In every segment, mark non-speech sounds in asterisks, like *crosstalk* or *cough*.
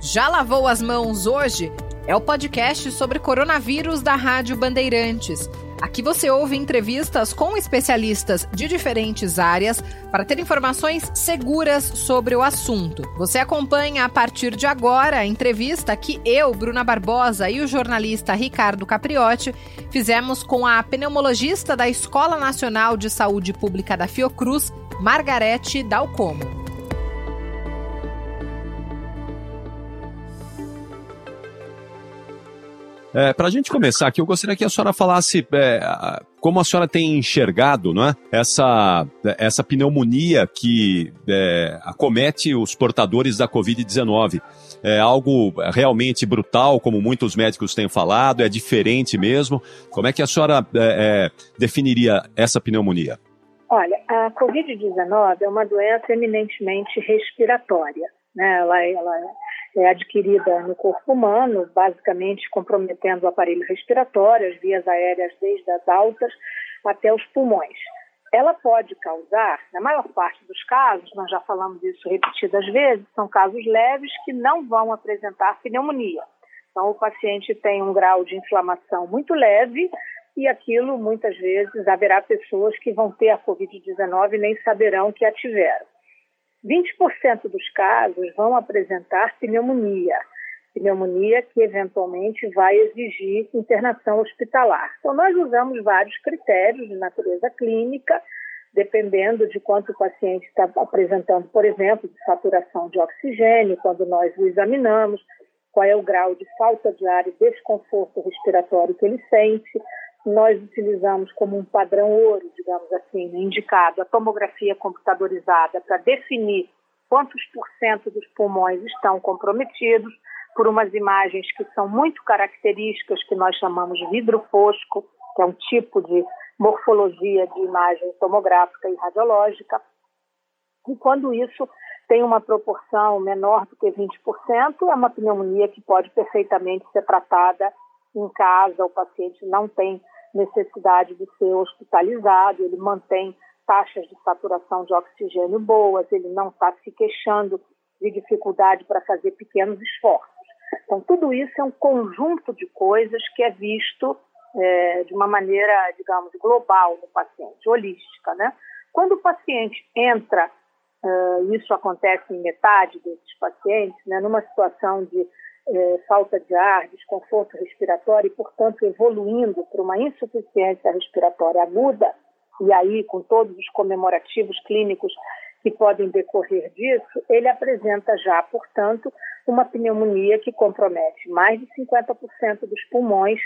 Já lavou as mãos hoje? É o podcast sobre coronavírus da Rádio Bandeirantes. Aqui você ouve entrevistas com especialistas de diferentes áreas para ter informações seguras sobre o assunto. Você acompanha a partir de agora a entrevista que eu, Bruna Barbosa e o jornalista Ricardo Capriotti fizemos com a pneumologista da Escola Nacional de Saúde Pública da Fiocruz, Margarete Dalcomo. É, Para a gente começar aqui, eu gostaria que a senhora falasse é, como a senhora tem enxergado não é, essa, essa pneumonia que é, acomete os portadores da Covid-19. É algo realmente brutal, como muitos médicos têm falado, é diferente mesmo. Como é que a senhora é, é definiria essa pneumonia? Olha, a Covid-19 é uma doença eminentemente respiratória. Né? Ela, ela é adquirida no corpo humano, basicamente comprometendo o aparelho respiratório, as vias aéreas desde as altas até os pulmões. Ela pode causar, na maior parte dos casos, nós já falamos isso repetidas vezes, são casos leves que não vão apresentar pneumonia. Então, o paciente tem um grau de inflamação muito leve e aquilo, muitas vezes, haverá pessoas que vão ter a Covid-19 e nem saberão que a tiveram. 20% dos casos vão apresentar pneumonia, pneumonia que eventualmente vai exigir internação hospitalar. Então, nós usamos vários critérios de natureza clínica, dependendo de quanto o paciente está apresentando, por exemplo, de saturação de oxigênio, quando nós o examinamos, qual é o grau de falta de ar e desconforto respiratório que ele sente, nós utilizamos como um padrão ouro, digamos assim, né, indicado a tomografia computadorizada para definir quantos por cento dos pulmões estão comprometidos por umas imagens que são muito características que nós chamamos de vidro fosco, que é um tipo de morfologia de imagem tomográfica e radiológica. E quando isso tem uma proporção menor do que 20%, é uma pneumonia que pode perfeitamente ser tratada em casa, o paciente não tem necessidade de ser hospitalizado, ele mantém taxas de saturação de oxigênio boas, ele não está se queixando de dificuldade para fazer pequenos esforços. Então, tudo isso é um conjunto de coisas que é visto é, de uma maneira, digamos, global no paciente, holística, né? Quando o paciente entra, uh, isso acontece em metade desses pacientes, né, numa situação de é, falta de ar, desconforto respiratório e, portanto, evoluindo para uma insuficiência respiratória aguda, e aí com todos os comemorativos clínicos que podem decorrer disso, ele apresenta já, portanto, uma pneumonia que compromete mais de 50% dos pulmões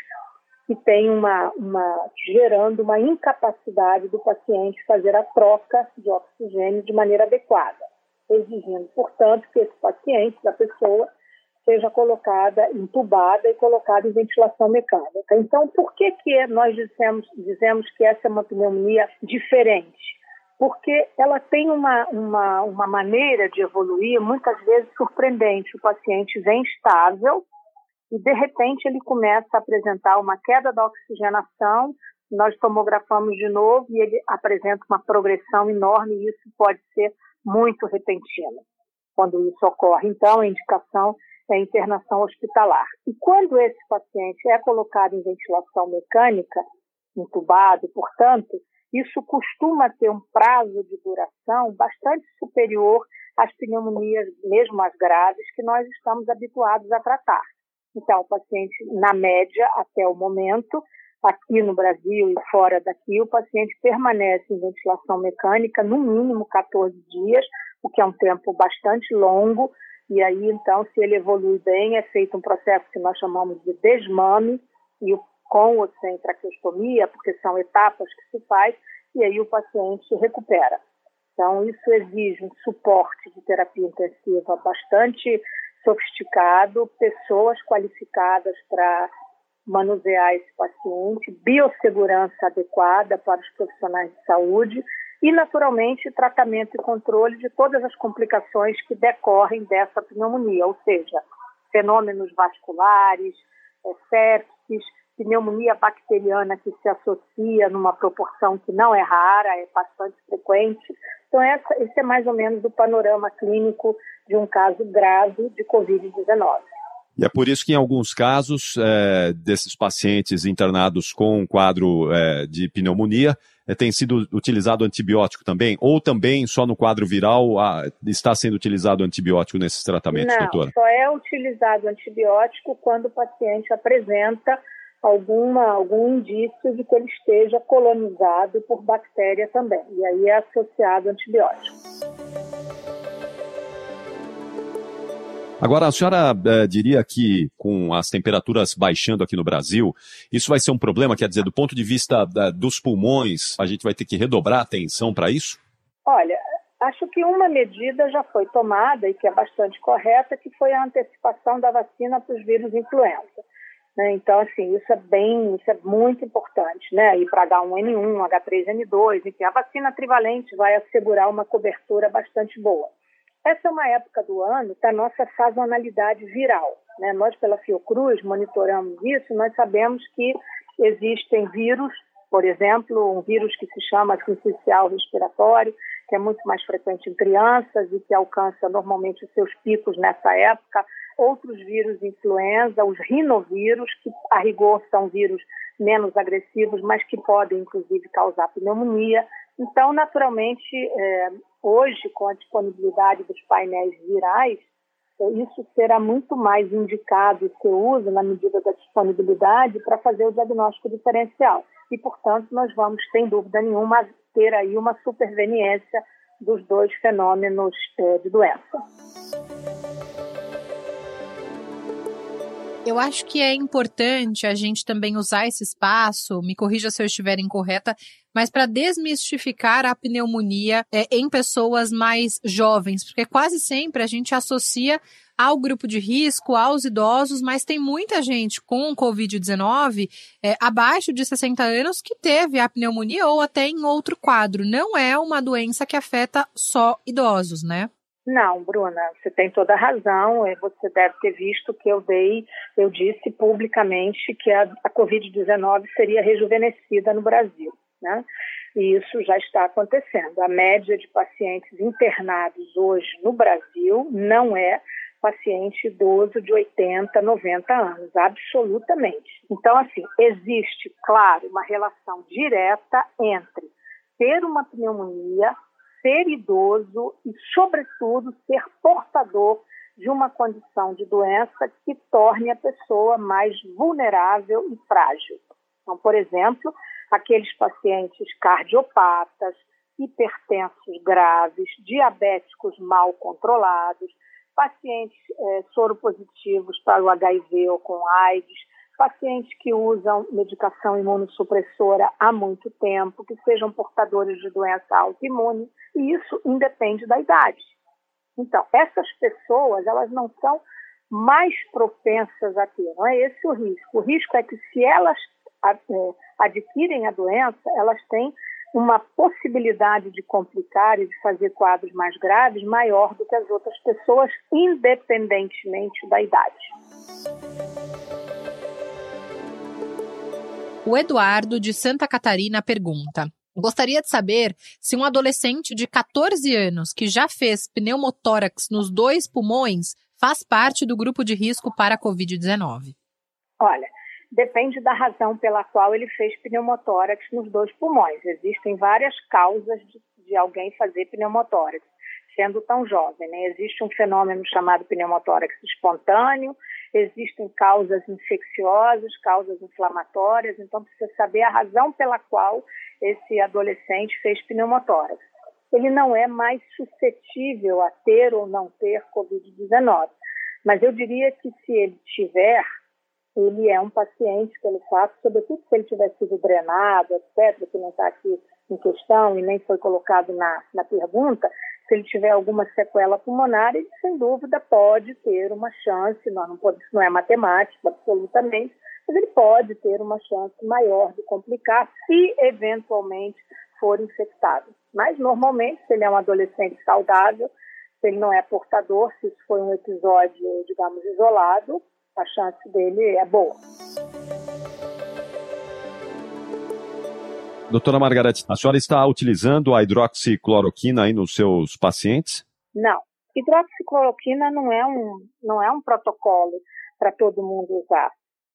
e tem uma, uma, gerando uma incapacidade do paciente fazer a troca de oxigênio de maneira adequada, exigindo, portanto, que esse paciente, da pessoa, seja colocada, entubada e colocada em ventilação mecânica. Então, por que, que nós dizemos, dizemos que essa é uma pneumonia diferente? Porque ela tem uma, uma, uma maneira de evoluir muitas vezes surpreendente. O paciente vem estável e, de repente, ele começa a apresentar uma queda da oxigenação, nós tomografamos de novo e ele apresenta uma progressão enorme e isso pode ser muito repentino. Quando isso ocorre, então, a indicação é internação hospitalar. E quando esse paciente é colocado em ventilação mecânica, entubado, portanto, isso costuma ter um prazo de duração bastante superior às pneumonias, mesmo as graves, que nós estamos habituados a tratar. Então, o paciente, na média, até o momento, aqui no Brasil e fora daqui, o paciente permanece em ventilação mecânica no mínimo 14 dias, o que é um tempo bastante longo, e aí, então, se ele evolui bem, é feito um processo que nós chamamos de desmame, e com ou sem traqueostomia, porque são etapas que se faz, e aí o paciente recupera. Então, isso exige um suporte de terapia intensiva bastante sofisticado, pessoas qualificadas para manusear esse paciente, biossegurança adequada para os profissionais de saúde e, naturalmente, tratamento e controle de todas as complicações que decorrem dessa pneumonia, ou seja, fenômenos vasculares, é, sepsis, pneumonia bacteriana que se associa numa proporção que não é rara, é bastante frequente. Então, essa, esse é mais ou menos o panorama clínico de um caso grave de Covid-19. E é por isso que, em alguns casos, é, desses pacientes internados com um quadro é, de pneumonia, tem sido utilizado antibiótico também? Ou também só no quadro viral está sendo utilizado antibiótico nesses tratamentos, Não, doutora? Só é utilizado antibiótico quando o paciente apresenta alguma, algum indício de que ele esteja colonizado por bactéria também. E aí é associado antibiótico. Agora, a senhora eh, diria que com as temperaturas baixando aqui no Brasil, isso vai ser um problema? Quer dizer, do ponto de vista da, dos pulmões, a gente vai ter que redobrar a atenção para isso? Olha, acho que uma medida já foi tomada e que é bastante correta, que foi a antecipação da vacina para os vírus influenza. Né? Então, assim, isso é bem, isso é muito importante, né? E para H1N1, H3N2, enfim, a vacina trivalente vai assegurar uma cobertura bastante boa. Essa é uma época do ano da nossa sazonalidade viral. Né? Nós, pela Fiocruz, monitoramos isso, nós sabemos que existem vírus, por exemplo, um vírus que se chama sincicial respiratório, que é muito mais frequente em crianças e que alcança normalmente os seus picos nessa época. Outros vírus influenza, os rinovírus, que a rigor são vírus menos agressivos, mas que podem, inclusive, causar pneumonia. Então, naturalmente, é, hoje, com a disponibilidade dos painéis virais, é, isso será muito mais indicado ser uso, na medida da disponibilidade, para fazer o diagnóstico diferencial. E, portanto, nós vamos, sem dúvida nenhuma, ter aí uma superveniência dos dois fenômenos é, de doença. Eu acho que é importante a gente também usar esse espaço, me corrija se eu estiver incorreta, mas para desmistificar a pneumonia é, em pessoas mais jovens, porque quase sempre a gente associa ao grupo de risco, aos idosos, mas tem muita gente com Covid-19 é, abaixo de 60 anos que teve a pneumonia ou até em outro quadro. Não é uma doença que afeta só idosos, né? Não, Bruna, você tem toda a razão. Você deve ter visto que eu dei, eu disse publicamente que a, a Covid-19 seria rejuvenescida no Brasil, né? E isso já está acontecendo. A média de pacientes internados hoje no Brasil não é paciente idoso de 80, 90 anos, absolutamente. Então, assim, existe, claro, uma relação direta entre ter uma pneumonia ser idoso e, sobretudo, ser portador de uma condição de doença que torne a pessoa mais vulnerável e frágil. Então, por exemplo, aqueles pacientes cardiopatas, hipertensos graves, diabéticos mal controlados, pacientes é, soropositivos para o HIV ou com AIDS, pacientes que usam medicação imunossupressora há muito tempo, que sejam portadores de doença autoimune, e isso independe da idade. Então, essas pessoas, elas não são mais propensas a ter, não é esse o risco. O risco é que se elas é, adquirem a doença, elas têm uma possibilidade de complicar e de fazer quadros mais graves maior do que as outras pessoas, independentemente da idade. O Eduardo, de Santa Catarina, pergunta: Gostaria de saber se um adolescente de 14 anos que já fez pneumotórax nos dois pulmões faz parte do grupo de risco para a Covid-19. Olha, depende da razão pela qual ele fez pneumotórax nos dois pulmões. Existem várias causas de, de alguém fazer pneumotórax, sendo tão jovem. Né? Existe um fenômeno chamado pneumotórax espontâneo, existem causas infecciosas, causas inflamatórias, então precisa saber a razão pela qual esse adolescente fez pneumotórax. Ele não é mais suscetível a ter ou não ter Covid-19, mas eu diria que se ele tiver, ele é um paciente, pelo fato, sobretudo se ele tiver sido drenado, etc., que não está aqui em questão e nem foi colocado na, na pergunta, se ele tiver alguma sequela pulmonar, ele sem dúvida pode ter uma chance, não, não, pode, não é matemática absolutamente, mas ele pode ter uma chance maior de complicar se eventualmente for infectado. Mas normalmente, se ele é um adolescente saudável, se ele não é portador, se isso foi um episódio, digamos, isolado, a chance dele é boa. Doutora Margarete, a senhora está utilizando a hidroxicloroquina aí nos seus pacientes? Não. Hidroxicloroquina não é um, não é um protocolo para todo mundo usar.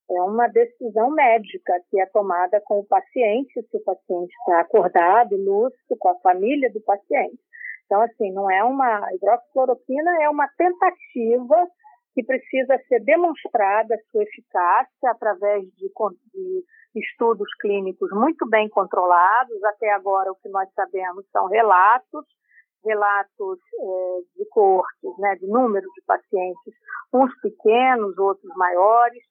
É uma decisão médica que é tomada com o paciente, se o paciente está acordado, lúcido, com a família do paciente. Então, assim, não é uma. hidroxicloroquina é uma tentativa que precisa ser demonstrada sua eficácia através de, de, estudos clínicos muito bem controlados. Até agora, o que nós sabemos são relatos, relatos eh, de cortes, né, de número de pacientes, uns pequenos, outros maiores,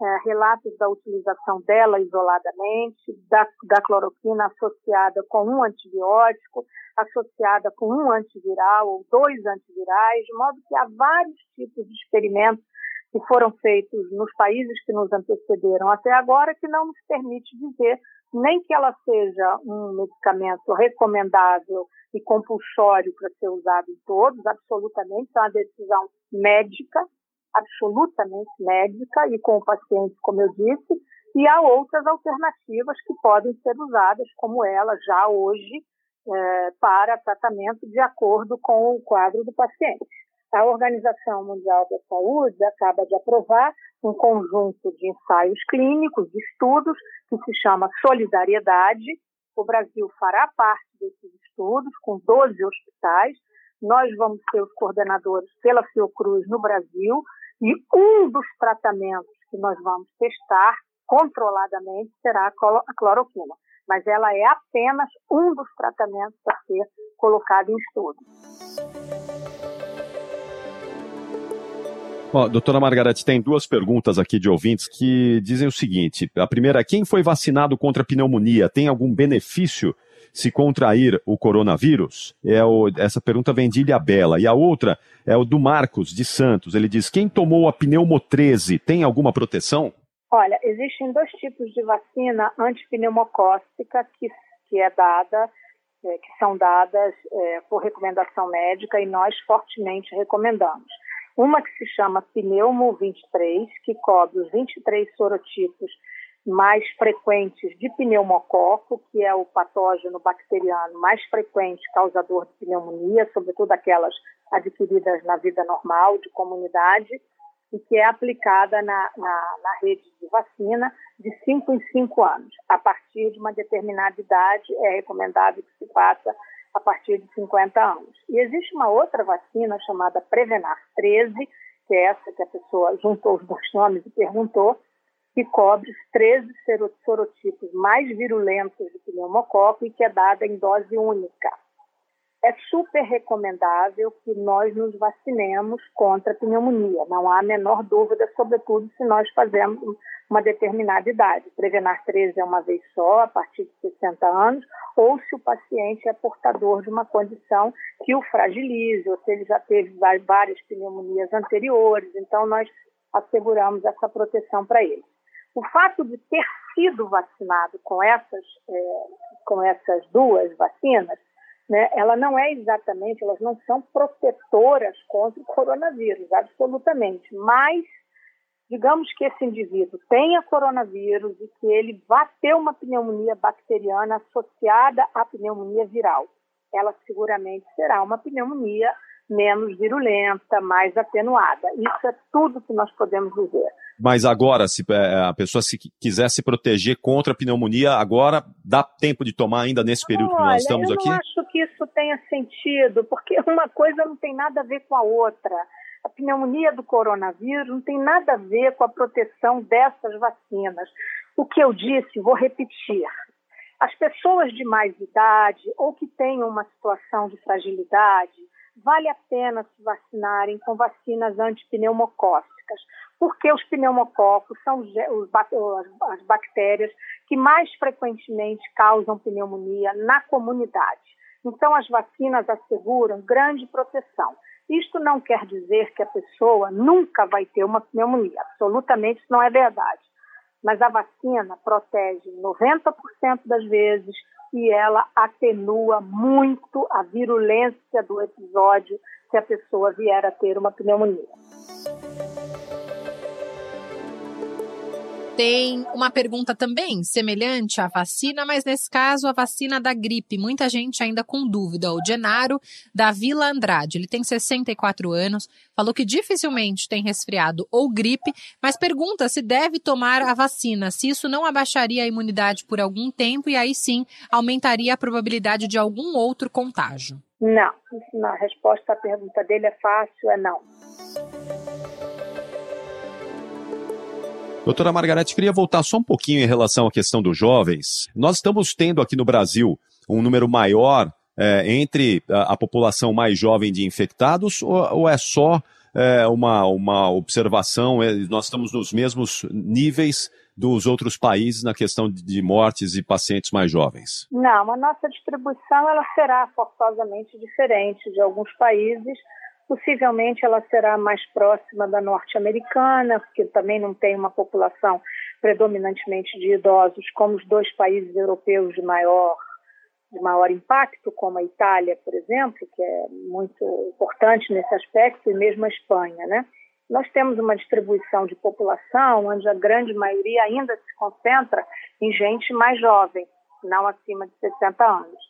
eh, relatos da utilização dela isoladamente, da, da cloroquina associada com um antibiótico, associada com um antiviral ou dois antivirais, de modo que há vários tipos de experimentos que foram feitos nos países que nos antecederam até agora que não nos permite dizer nem que ela seja um medicamento recomendável e compulsório para ser usado em todos, absolutamente, é uma decisão médica, absolutamente médica e com o paciente, como eu disse, e há outras alternativas que podem ser usadas, como ela já hoje é, para tratamento de acordo com o quadro do paciente. A Organização Mundial da Saúde acaba de aprovar um conjunto de ensaios clínicos, de estudos, que se chama Solidariedade. O Brasil fará parte desses estudos, com 12 hospitais. Nós vamos ser os coordenadores pela Fiocruz no Brasil. E um dos tratamentos que nós vamos testar controladamente será a cloroquina mas ela é apenas um dos tratamentos a ser colocado em estudo. Bom, doutora Margarete, tem duas perguntas aqui de ouvintes que dizem o seguinte. A primeira, quem foi vacinado contra pneumonia tem algum benefício se contrair o coronavírus? É o, essa pergunta vem de Ilha Bela. E a outra é o do Marcos, de Santos. Ele diz, quem tomou a pneumo 13 tem alguma proteção? Olha, existem dois tipos de vacina antipneumocócica que, que é dada, é, que são dadas é, por recomendação médica e nós fortemente recomendamos. Uma que se chama Pneumo 23, que cobre os 23 sorotipos mais frequentes de pneumococo, que é o patógeno bacteriano mais frequente causador de pneumonia, sobretudo aquelas adquiridas na vida normal, de comunidade, e que é aplicada na, na, na rede de vacina de 5 em 5 anos. A partir de uma determinada idade, é recomendável que se faça a partir de 50 anos. E existe uma outra vacina chamada Prevenar 13, que é essa que a pessoa juntou os dois nomes e perguntou, que cobre os 13 serotipos mais virulentos de pneumococo e que é dada em dose única é super recomendável que nós nos vacinemos contra a pneumonia. Não há a menor dúvida, sobretudo se nós fazemos uma determinada idade. Prevenar 13 é uma vez só, a partir de 60 anos, ou se o paciente é portador de uma condição que o fragilize, ou se ele já teve várias pneumonias anteriores. Então, nós asseguramos essa proteção para ele. O fato de ter sido vacinado com essas, é, com essas duas vacinas né, ela não é exatamente, elas não são protetoras contra o coronavírus, absolutamente. Mas, digamos que esse indivíduo tenha coronavírus e que ele vá ter uma pneumonia bacteriana associada à pneumonia viral. Ela seguramente será uma pneumonia menos virulenta, mais atenuada. Isso é tudo que nós podemos dizer. Mas agora, se é, a pessoa se quiser se proteger contra a pneumonia, agora dá tempo de tomar ainda nesse período Olha, que nós estamos aqui? Eu não acho que isso tenha sentido, porque *laughs* uma coisa não tem nada a ver com a outra. A pneumonia do coronavírus não tem nada a ver com a proteção dessas vacinas. O que eu disse, vou repetir. As pessoas de mais idade ou que tenham uma situação de fragilidade, vale a pena se vacinarem com vacinas antipneumocócicas, porque os pneumococos são os, as bactérias que mais frequentemente causam pneumonia na comunidade. Então, as vacinas asseguram grande proteção. Isto não quer dizer que a pessoa nunca vai ter uma pneumonia, absolutamente isso não é verdade. Mas a vacina protege 90% das vezes e ela atenua muito a virulência do episódio se a pessoa vier a ter uma pneumonia. Tem uma pergunta também semelhante à vacina, mas nesse caso a vacina da gripe. Muita gente ainda com dúvida. O Genaro da Vila Andrade, ele tem 64 anos, falou que dificilmente tem resfriado ou gripe, mas pergunta se deve tomar a vacina, se isso não abaixaria a imunidade por algum tempo e aí sim aumentaria a probabilidade de algum outro contágio. Não, a resposta à pergunta dele é fácil, é não. Doutora Margarete, queria voltar só um pouquinho em relação à questão dos jovens. Nós estamos tendo aqui no Brasil um número maior é, entre a, a, população mais jovem de infectados ou, ou é só é, uma, uma observação? É, nós estamos nos mesmos níveis dos outros países na questão de mortes e pacientes mais jovens? Não, a nossa distribuição ela será forçosamente diferente de alguns países Possivelmente ela será mais próxima da norte-americana, porque também não tem uma população predominantemente de idosos, como os dois países europeus de maior, de maior impacto, como a Itália, por exemplo, que é muito importante nesse aspecto, e mesmo a Espanha, né? Nós temos uma distribuição de população onde a grande maioria ainda se concentra em gente mais jovem, não acima de 60 anos.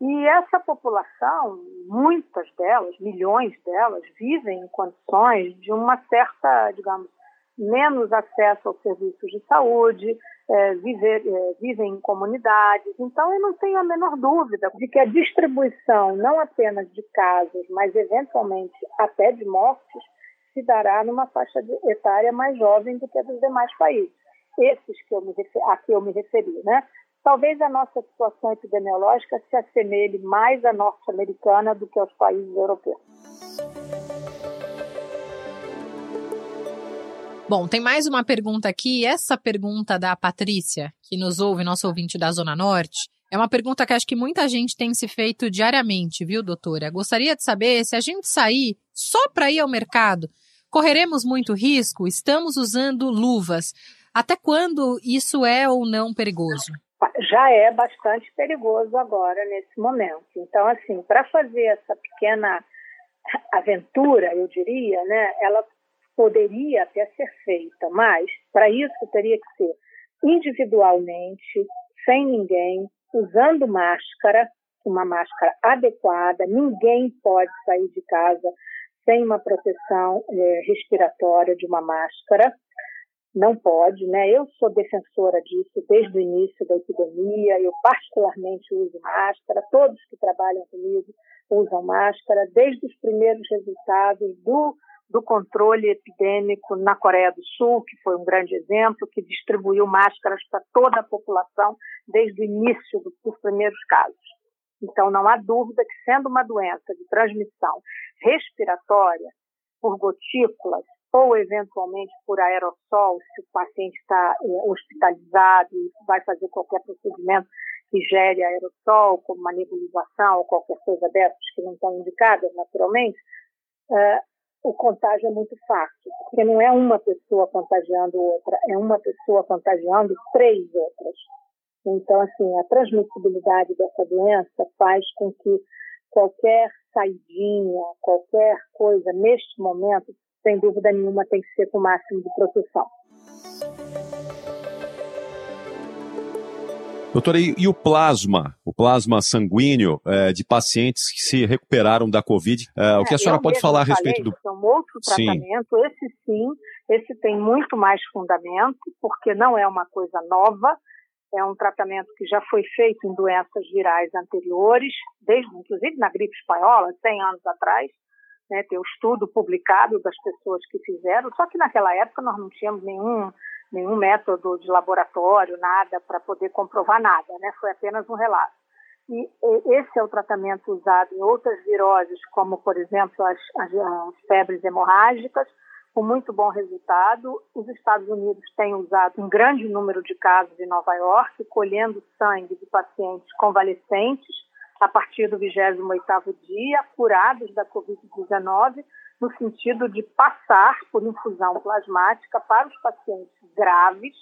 E essa população, muitas delas, milhões delas, vivem em condições de uma certa, digamos, menos acesso aos serviços de saúde, é, viver, é, vivem em comunidades. Então, eu não tenho a menor dúvida de que a distribuição, não apenas de casos, mas eventualmente até de mortes, se dará numa faixa etária mais jovem do que a dos demais países. Esses que eu me, a que eu me referi, né? Talvez a nossa situação epidemiológica se assemelhe mais à norte-americana do que aos países europeus. Bom, tem mais uma pergunta aqui. Essa pergunta da Patrícia, que nos ouve, nosso ouvinte da Zona Norte, é uma pergunta que acho que muita gente tem se feito diariamente, viu, doutora? Gostaria de saber se a gente sair só para ir ao mercado, correremos muito risco? Estamos usando luvas. Até quando isso é ou não perigoso? Já é bastante perigoso agora, nesse momento. Então, assim, para fazer essa pequena aventura, eu diria, né, ela poderia até ser feita, mas para isso teria que ser individualmente, sem ninguém, usando máscara, uma máscara adequada, ninguém pode sair de casa sem uma proteção é, respiratória de uma máscara não pode, né? Eu sou defensora disso desde o início da epidemia, eu particularmente uso máscara, todos que trabalham comigo usam máscara, desde os primeiros resultados do, do controle epidêmico na Coreia do Sul, que foi um grande exemplo, que distribuiu máscaras para toda a população desde o início do, dos primeiros casos. Então, não há dúvida que, sendo uma doença de transmissão respiratória por gotículas, ou eventualmente por aerossol, se o paciente está é, hospitalizado e vai fazer qualquer procedimento que gere aerossol, como uma nebulização ou qualquer coisa dessas que não estão indicadas naturalmente, uh, o contágio é muito fácil, porque não é uma pessoa contagiando outra, é uma pessoa contagiando três outras. Então, assim, a transmissibilidade dessa doença faz com que qualquer saidinha, qualquer coisa neste momento sem dúvida nenhuma, tem que ser com o máximo de proteção. Doutora, e, e, o plasma, o plasma sanguíneo é, de pacientes que se recuperaram da Covid, é, o que a é, senhora pode falar a respeito do... É um outro tratamento, sim. esse sim, esse tem muito mais fundamento, porque não é uma coisa nova, é um tratamento que já foi feito em doenças virais anteriores, desde, inclusive na gripe espanhola, 100 anos atrás, né, tem um estudo publicado das pessoas que fizeram, só que naquela época nós não tínhamos nenhum, nenhum método de laboratório, nada para poder comprovar nada, né, foi apenas um relato. E esse é o tratamento usado em outras viroses, como, por exemplo, as, as, as febres hemorrágicas, com muito bom resultado. Os Estados Unidos têm usado um grande número de casos em Nova York, colhendo sangue de pacientes convalescentes, a partir do 28º dia, curados da Covid-19, no sentido de passar por infusão plasmática para os pacientes graves,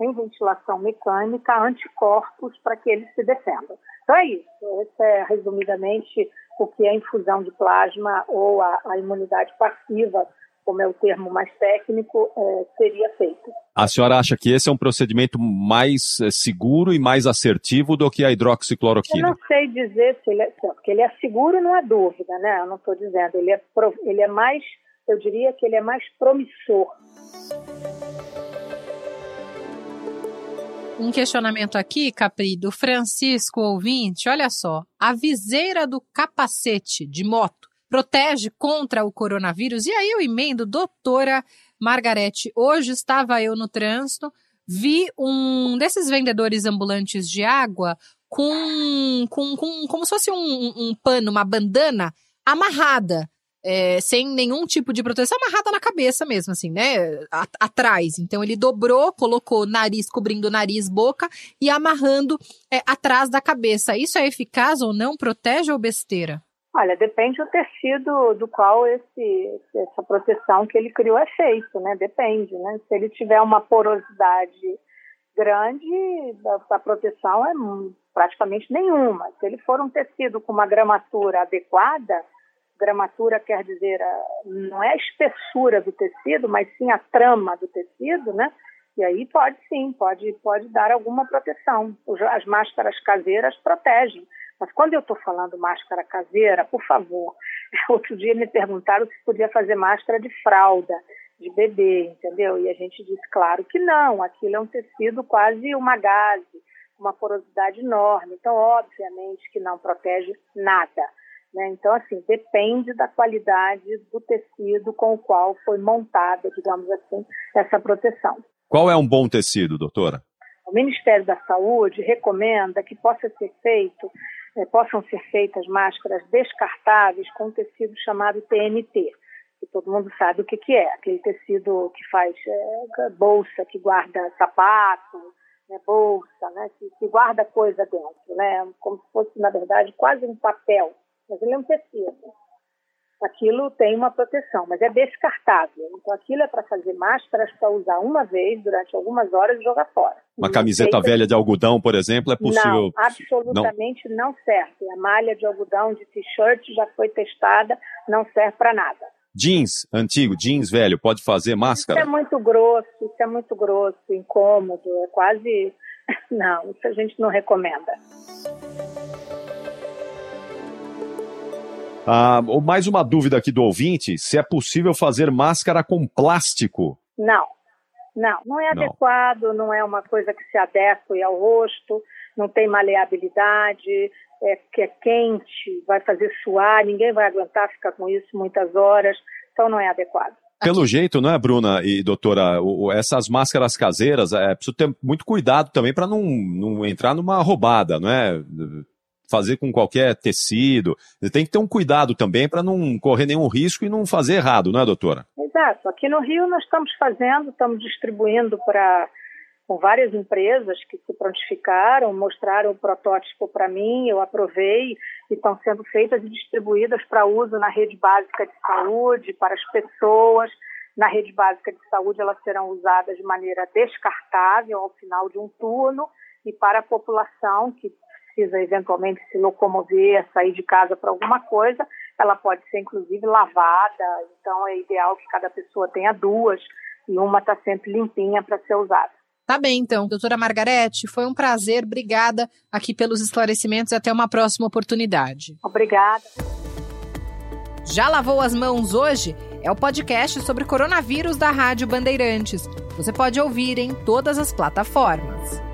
em ventilação mecânica, anticorpos para que eles se defendam. Então é isso. Esse é, resumidamente, o que é infusão de plasma ou a, a imunidade passiva como é o termo mais técnico, é, seria feito. A senhora acha que esse é um procedimento mais é, seguro e mais assertivo do que a hidroxicloroquina? Eu não sei dizer se ele é, porque ele é seguro, não há dúvida, né? Eu não estou dizendo. Ele é, ele é mais, eu diria que ele é mais promissor. Um questionamento aqui, Capri, do Francisco ouvinte. Olha só, a viseira do capacete de moto protege contra o coronavírus? E aí eu emendo, doutora Margarete. Hoje estava eu no trânsito, vi um desses vendedores ambulantes de água com, com, com como se fosse um, um pano, uma bandana amarrada é, sem nenhum tipo de proteção, amarrada na cabeça mesmo, assim, né? atrás. Então ele dobrou, colocou nariz, cobrindo nariz, boca e amarrando é, atrás da cabeça. Isso é eficaz ou não? Protege ou besteira? Olha, depende do tecido do qual esse, essa proteção que ele criou é feito, né? Depende, né? Se ele tiver uma porosidade grande, a, proteção é praticamente nenhuma. Se ele for um tecido com uma gramatura adequada, gramatura quer dizer, não é a espessura do tecido, mas sim a trama do tecido, né? E aí pode sim, pode, pode dar alguma proteção. As máscaras caseiras protegem. Mas quando eu estou falando máscara caseira, por favor, *laughs* outro dia me perguntaram se podia fazer máscara de fralda, de bebê, entendeu? E a gente disse, claro que não, aquilo é um tecido quase uma gaze, uma porosidade enorme. Então, obviamente que não protege nada. Né? Então, assim, depende da qualidade do tecido com o qual foi montada, digamos assim, essa proteção. Qual é um bom tecido, doutora? O Ministério da Saúde recomenda que possa ser feito, eh, possam ser feitas máscaras descartáveis com um tecido chamado TNT, que todo mundo sabe o que, que é, aquele tecido que faz é, bolsa, que guarda sapato, né, bolsa, né, que, que guarda coisa dentro, né, como se fosse, na verdade, quase um papel mas ele é um tecido. Aquilo tem uma proteção, mas é descartável. Então, aquilo é para fazer máscaras para usar uma vez durante algumas horas e jogar fora. Uma camiseta velha de algodão, por exemplo, é possível? Não, absolutamente não, não serve. A malha de algodão de t-shirt já foi testada, não serve para nada. Jeans antigo, jeans velho, pode fazer máscara? Isso é muito grosso, isso é muito grosso, incômodo, é quase. *laughs* Não, isso a gente não recomenda. Ah, mais uma dúvida aqui do ouvinte: se é possível fazer máscara com plástico? Não, não, não é não. adequado, não é uma coisa que se adeque ao rosto, não tem maleabilidade, é que é quente, vai fazer suar, ninguém vai aguentar ficar com isso muitas horas, então não é adequado. Pelo jeito, não é, Bruna e doutora, o, essas máscaras caseiras, é preciso ter muito cuidado também para não, não entrar numa roubada, não é? Fazer com qualquer tecido. Tem que ter um cuidado também para não correr nenhum risco e não fazer errado, não é, doutora? Exato. Aqui no Rio nós estamos fazendo, estamos distribuindo para com várias empresas que se prontificaram, mostraram o protótipo para mim, eu aprovei e estão sendo feitas e distribuídas para uso na rede básica de saúde, para as pessoas. Na rede básica de saúde, elas serão usadas de maneira descartável ao final de um turno e para a população que precisa eventualmente se locomover, sair de casa para alguma coisa, ela pode ser inclusive lavada. Então é ideal que cada pessoa tenha duas e uma está sempre limpinha para ser usada. Tá bem, então. Doutora Margarete, foi um prazer. Obrigada aqui pelos esclarecimentos e até uma próxima oportunidade. Obrigada. Já lavou as mãos hoje? É o podcast sobre coronavírus da Rádio Bandeirantes. Você pode ouvir em todas as plataformas.